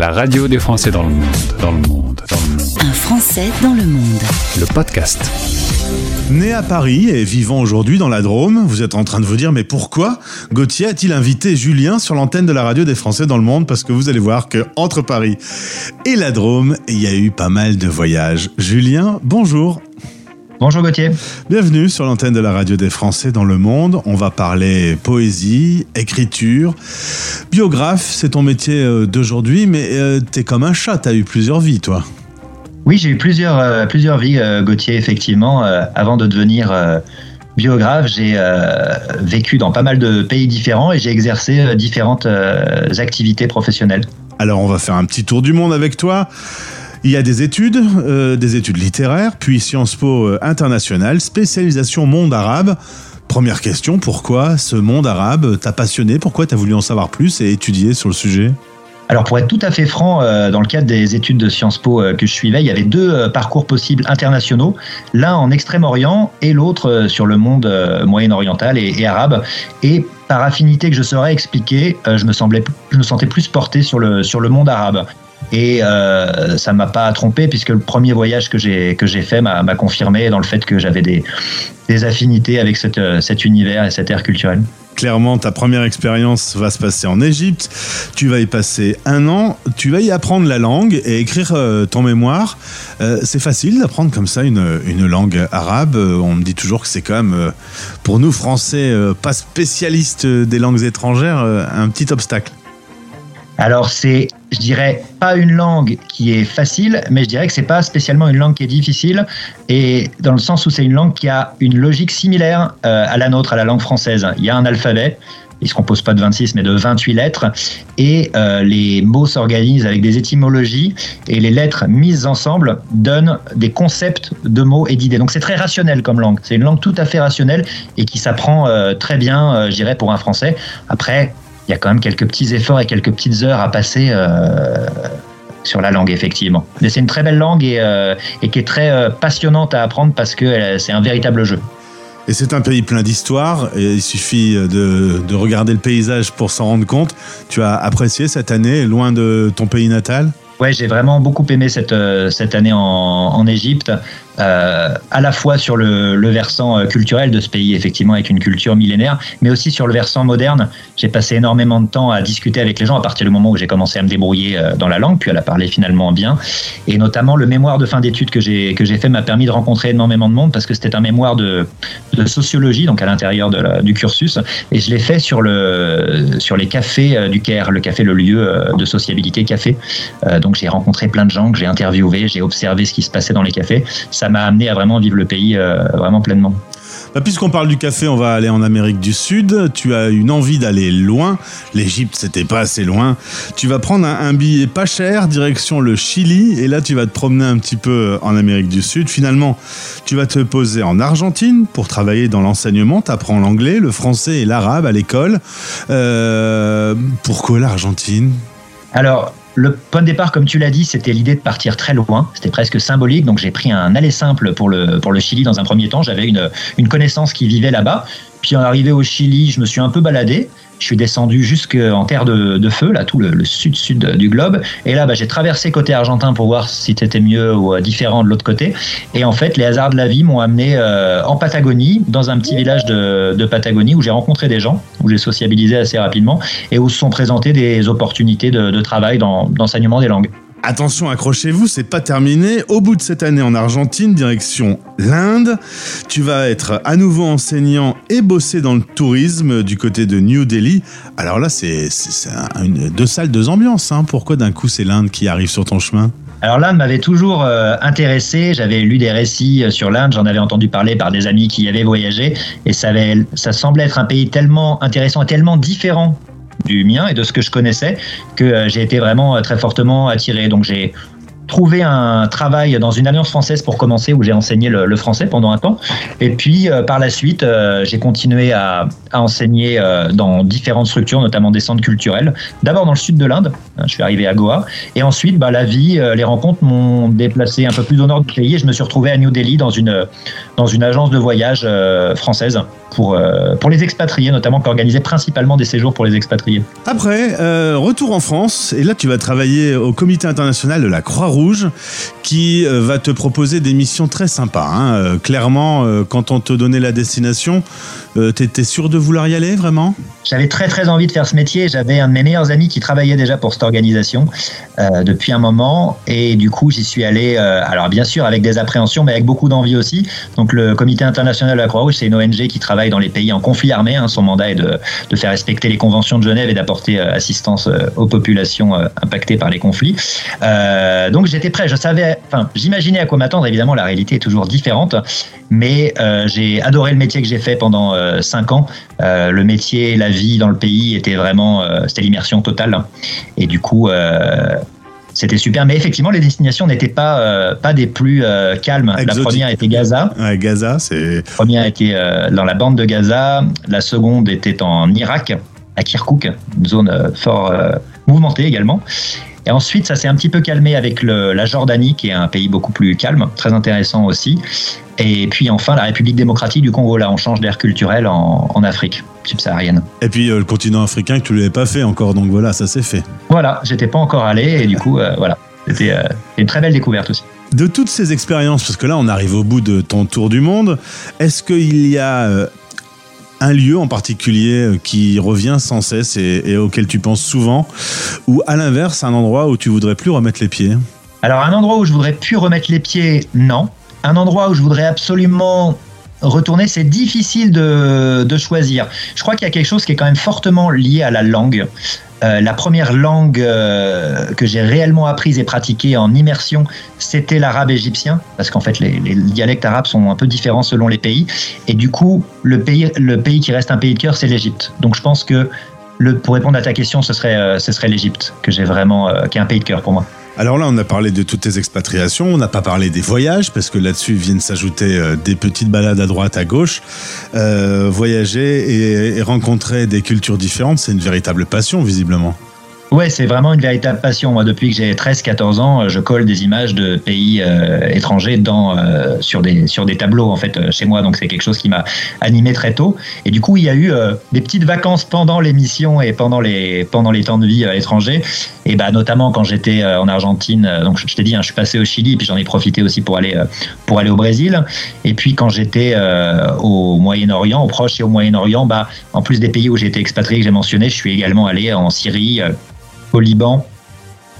La radio des Français dans le monde, dans le monde, dans le monde. Un Français dans le monde. Le podcast. Né à Paris et vivant aujourd'hui dans la Drôme, vous êtes en train de vous dire mais pourquoi Gauthier a-t-il invité Julien sur l'antenne de la radio des Français dans le monde Parce que vous allez voir que entre Paris et la Drôme, il y a eu pas mal de voyages. Julien, bonjour. Bonjour Gauthier. Bienvenue sur l'antenne de la radio des Français dans le monde. On va parler poésie, écriture. Biographe, c'est ton métier euh, d'aujourd'hui, mais euh, t'es comme un chat, t'as eu plusieurs vies, toi. Oui, j'ai eu plusieurs, euh, plusieurs vies, Gauthier, effectivement. avant de devenir biographe, j'ai vécu dans pas mal de pays différents et j'ai exercé différentes activités professionnelles. Alors, on va faire un petit tour du monde avec toi. Il y a des études, euh, des études littéraires, puis Sciences Po euh, international, spécialisation monde arabe. Première question, pourquoi ce monde arabe t'a passionné? Pourquoi t'as voulu en savoir plus et étudier sur le sujet? Alors pour être tout à fait franc, euh, dans le cadre des études de Sciences Po que je suivais, il y avait deux parcours possibles internationaux, l'un en Extrême-Orient et l'autre sur le monde moyen-oriental et, arabe. Et par affinité que je saurais expliquer, je me semblais, sentais plus porté sur le sur le monde arabe. Et euh, ça m'a pas trompé puisque le premier voyage que j'ai que j'ai fait m'a confirmé dans le fait que j'avais des, affinités avec euh, cet univers et cette ère culturelle. Clairement, ta première expérience va se passer en Égypte. Tu vas y passer un an. Tu vas y apprendre la langue et écrire euh, ton mémoire. Euh, c'est facile d'apprendre comme ça une, une, langue arabe. On me dit toujours que c'est quand même, pour nous Français, pas spécialistes des langues étrangères, un petit obstacle. Alors c'est, je dirais, pas une langue qui est facile, mais je dirais que c'est pas spécialement une langue qui est difficile, et dans le sens où c'est une langue qui a une logique similaire euh, à la nôtre, à la langue française. Il y a un alphabet, il se compose pas de 26 mais de 28 lettres et euh, les mots s'organisent avec des étymologies et les lettres mises ensemble donnent des concepts de mots et d'idées. Donc c'est très rationnel comme langue. C'est une langue tout à fait rationnelle et qui s'apprend euh, très bien, je dirais, pour un français. Après, il y a quand même quelques petits efforts et quelques petites heures à passer euh, sur la langue, effectivement. Mais c'est une très belle langue et, euh, qui est très euh, passionnante à apprendre parce que c'est un véritable jeu. Et c'est un pays plein d'histoires. Et il suffit de, regarder le paysage pour s'en rendre compte. Tu as apprécié cette année loin de ton pays natal? Ouais, j'ai vraiment beaucoup aimé cette, cette année en, en Égypte. Euh, à la fois sur le, versant euh, culturel de ce pays, effectivement, avec une culture millénaire, mais aussi sur le versant moderne. J'ai passé énormément de temps à discuter avec les gens à partir du moment où j'ai commencé à me débrouiller euh, dans la langue, puis à la parler finalement bien. Et notamment, le mémoire de fin d'études que j'ai fait m'a permis de rencontrer énormément de monde parce que c'était un mémoire de, de, sociologie, donc à l'intérieur du cursus, et je l'ai fait sur le sur les cafés du Caire, le café, le lieu de sociabilité café. donc j'ai rencontré plein de gens que j'ai interviewés, j'ai observé ce qui se passait dans les cafés. Ça m'a amené à vraiment vivre le pays euh, vraiment pleinement. Bah, puisqu'on parle du café, on va aller en Amérique du Sud. Tu as une envie d'aller loin. L'Égypte, c'était pas assez loin. Tu vas prendre un, billet pas cher, direction le Chili, et là, tu vas te promener un petit peu en Amérique du Sud. Finalement, tu vas te poser en Argentine pour travailler dans l'enseignement. Tu apprends l'anglais, le français et l'arabe à l'école. Euh, pourquoi l'Argentine? Alors, le point de départ, comme tu l'as dit, c'était l'idée de partir très loin. C'était presque symbolique. Donc j'ai pris un aller simple pour le, Chili dans un premier temps. J'avais une connaissance qui vivait là-bas. Puis en arrivé au Chili, je me suis un peu baladé. Je suis descendu jusqu'en terre de, feu, là, tout le, sud-sud du globe. Et là, bah, j'ai traversé côté argentin pour voir si c'était mieux ou euh, différent de l'autre côté. Et en fait, les hasards de la vie m'ont amené euh, en Patagonie, dans un petit village de, Patagonie où j'ai rencontré des gens, où j'ai sociabilisé assez rapidement et où se sont présentées des opportunités de, de travail dans l'enseignement des langues. Attention, accrochez-vous, c'est pas terminé. Au bout de cette année en Argentine, direction l'Inde, tu vas être à nouveau enseignant et bosser dans le tourisme du côté de New Delhi. Alors là, c'est deux salles, deux ambiances. Hein. Pourquoi d'un coup c'est l'Inde qui arrive sur ton chemin? Alors l'Inde m'avait toujours euh, intéressé, j'avais lu des récits euh, sur l'Inde, j'en avais entendu parler par des amis qui y avaient voyagé, et ça, ça semblait être un pays tellement intéressant et tellement différent du mien et de ce que je connaissais que euh, j'ai été vraiment euh, très fortement attiré. Donc j'ai trouvé un travail dans une alliance française pour commencer, où j'ai enseigné le, français pendant un temps. Et puis, euh, par la suite, j'ai continué à, enseigner dans différentes structures, notamment des centres culturels. D'abord dans le sud de l'Inde, je suis arrivé à Goa. Et ensuite, bah, la vie, les rencontres m'ont déplacé un peu plus au nord du pays et je me suis retrouvé à New Delhi dans une, dans une agence de voyage française pour, pour les expatriés, notamment qui organisait principalement des séjours pour les expatriés. Après, retour en France, et là tu vas travailler au comité international de la Croix-Rouge qui euh, va te proposer des missions très sympas. Hein. Euh, clairement, euh, quand on te donnait la destination, t'étais sûr de vouloir y aller vraiment? J'avais très très envie de faire ce métier. J'avais un de mes meilleurs amis qui travaillait déjà pour cette organisation depuis un moment et du coup j'y suis allé. alors bien sûr avec des appréhensions, mais avec beaucoup d'envie aussi. Donc le Comité international de la Croix-Rouge, c'est une ONG qui travaille dans les pays en conflit armé. Hein. Son mandat est de, de, faire respecter les conventions de Genève et d'apporter assistance aux populations impactées par les conflits. donc j'étais prêt. Je savais enfin, j'imaginais à quoi m'attendre. Évidemment, la réalité est toujours différente, mais euh, j'ai adoré le métier que j'ai fait pendant euh, cinq ans. Euh, le métier, la vie dans le pays était vraiment, c'était l'immersion totale. Et du coup, c'était super. Mais effectivement, les destinations n'étaient pas pas des plus calmes. La première était Gaza. Ouais, Gaza, c'est. La première était dans la bande de Gaza. La seconde était en Irak, à Kirkuk, une zone fort mouvementée également. Et ensuite, ça s'est un petit peu calmé avec le, la Jordanie, qui est un pays beaucoup plus calme, très intéressant aussi. Et puis enfin, la République démocratique du Congo. Là, on change d'air culturel en, en, Afrique subsaharienne. Et puis euh, le continent africain que tu ne l'avais pas fait encore, donc voilà, ça s'est fait. Voilà, j'étais pas encore allé, et du coup, euh, voilà, c'était euh, une très belle découverte aussi. De toutes ces expériences, parce que là on arrive au bout de ton tour du monde, est-ce qu'il y a un lieu en particulier euh, qui revient sans cesse et, auquel tu penses souvent, ou à l'inverse, un endroit où tu voudrais plus remettre les pieds? Alors un endroit où je voudrais plus remettre les pieds, non. Un endroit où je voudrais absolument retourner, c'est difficile de, de, choisir. Je crois qu'il y a quelque chose qui est quand même fortement lié à la langue. Euh, la première langue euh, que j'ai réellement apprise et pratiquée en immersion, c'était l'arabe égyptien, parce qu'en fait les, dialectes arabes sont un peu différents selon les pays. Et du coup, le pays, le pays qui reste un pays de cœur, c'est l'Égypte. Donc je pense que pour répondre à ta question, ce serait, euh, ce serait l'Égypte que j'ai vraiment, qui est un pays de cœur pour moi. Alors là, on a parlé de toutes tes expatriations, on n'a pas parlé des voyages, parce que là-dessus viennent s'ajouter euh, des petites balades à droite, à gauche. Euh, voyager et, rencontrer des cultures différentes, c'est une véritable passion, visiblement. Ouais, c'est vraiment une véritable passion. Moi, depuis que j'ai 13-14 ans, je colle des images de pays euh, étrangers euh, sur, des, sur des tableaux, en fait, euh, chez moi. Donc, c'est quelque chose qui m'a animé très tôt. Et du coup, il y a eu euh, des petites vacances pendant l'émission et pendant les, pendant les temps de vie à l'étranger. Et bah, notamment quand j'étais en Argentine, donc je t'ai dit, hein, je suis passé au Chili, puis j'en ai profité aussi pour aller, pour aller au Brésil. Et puis, quand j'étais au Moyen-Orient, au Proche et au Moyen-Orient, bah, en plus des pays où j'ai été expatrié, que j'ai mentionné, je suis également allé en Syrie au Liban.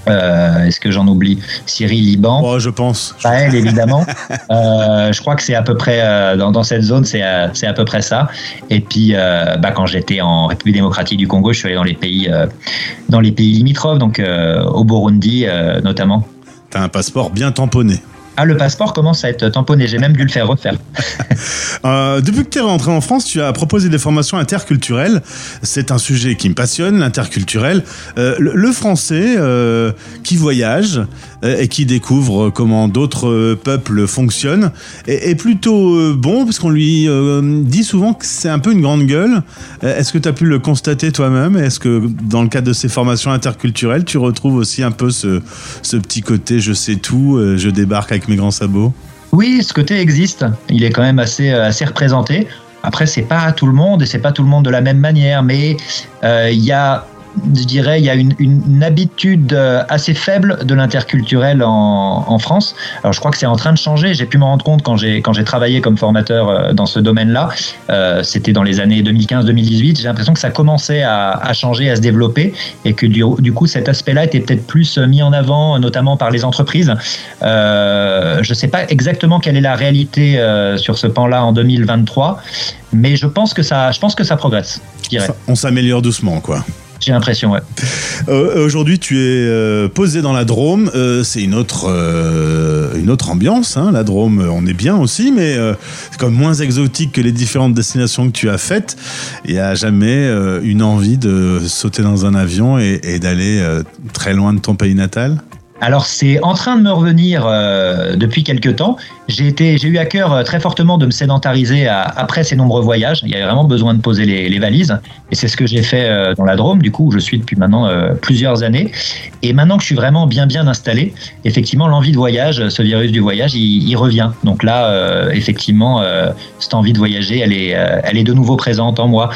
Euh, Est-ce que j'en oublie Syrie, Liban? Oh, je pense. Sahel, évidemment. euh, je crois que c'est à peu près euh, dans, dans, cette zone, c'est à, à, peu près ça. Et puis, bah, quand j'étais en République démocratique du Congo, je suis allé dans les pays, dans les pays limitrophes, donc au Burundi notamment. T'as un passeport bien tamponné. Ah, le passeport commence à être tamponné. J'ai même dû le faire refaire. euh, depuis que tu es rentré en France, tu as proposé des formations interculturelles. C'est un sujet qui me passionne, l'interculturel. Euh, le, français euh, qui voyage et qui découvre comment d'autres peuples fonctionnent est, plutôt bon parce qu'on lui dit souvent que c'est un peu une grande gueule. Est-ce que tu as pu le constater toi-même? Est-ce que dans le cadre de ces formations interculturelles, tu retrouves aussi un peu ce, petit côté je sais tout, je débarque mes grands sabots Oui, ce côté existe. Il est quand même assez, assez représenté. Après, c'est pas tout le monde et c'est pas tout le monde de la même manière, mais euh, il y a je dirais, il y a une, habitude assez faible de l'interculturel en, France. Alors, je crois que c'est en train de changer. J'ai pu me rendre compte quand j'ai quand j'ai travaillé comme formateur dans ce domaine-là. Euh, C'était dans les années 2015-2018. J'ai l'impression que ça commençait à, changer, à se développer, et que du, coup, cet aspect-là était peut-être plus mis en avant, notamment par les entreprises. Euh, je ne sais pas exactement quelle est la réalité euh, sur ce pan-là en 2023, mais je pense que ça, je pense que ça progresse. On s'améliore doucement, quoi. J'ai l'impression, ouais. Euh, Aujourd'hui, tu es euh, posé dans la Drôme. Euh, c'est une autre, euh, une autre ambiance. Hein. La Drôme, on est bien aussi, mais euh, c'est comme moins exotique que les différentes destinations que tu as faites. Il n'y a jamais une envie de sauter dans un avion et d'aller très loin de ton pays natal? Alors c'est en train de me revenir euh, depuis quelques temps. J'ai eu à cœur euh, très fortement de me sédentariser après ces nombreux voyages. Il y avait vraiment besoin de poser les, valises, et c'est ce que j'ai fait euh, dans la Drôme. Du coup, où je suis depuis maintenant plusieurs années. Et maintenant que je suis vraiment bien bien installé, effectivement, l'envie de voyage, ce virus du voyage, il, revient. Donc là, effectivement, cette envie de voyager, elle est, elle est de nouveau présente en moi.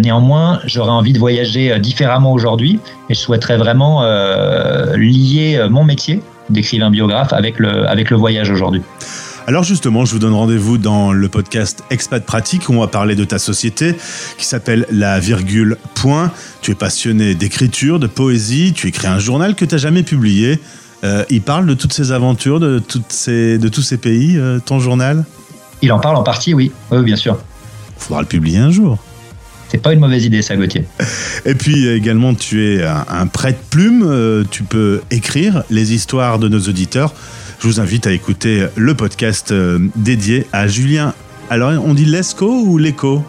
Néanmoins, j'aurais envie de voyager différemment aujourd'hui, et je souhaiterais vraiment lier mon métier d'écrivain biographe avec le, avec le voyage aujourd'hui. Alors justement, je vous donne rendez-vous dans le podcast Expat Pratique où on va parler de ta société qui s'appelle La Virgule Point. Tu es passionné d'écriture, de poésie, tu écris un journal que tu n'as jamais publié. Euh, il parle de toutes ces aventures, de, toutes ces, de tous ces pays, euh, ton journal? Il en parle en partie, oui, oui, bien sûr. Faudra le publier un jour. C'est pas une mauvaise idée, ça, Gauthier. Et puis également, tu es un, un prête-plume. euh, tu peux écrire les histoires de nos auditeurs. Je vous invite à écouter le podcast euh, dédié à Julien. Alors, on dit Lesco ou Leco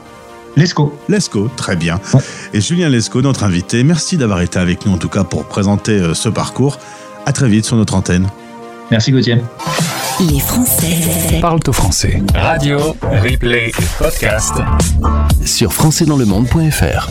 Lesco. Lesco, très bien. Ouais. Et Julien Lesco, notre invité, merci d'avoir été avec nous en tout cas pour présenter euh, ce parcours. À très vite sur notre antenne. Merci, Gauthier. Les Français Parle au français. Radio, replay podcast. Sur françaisdanslemonde.fr.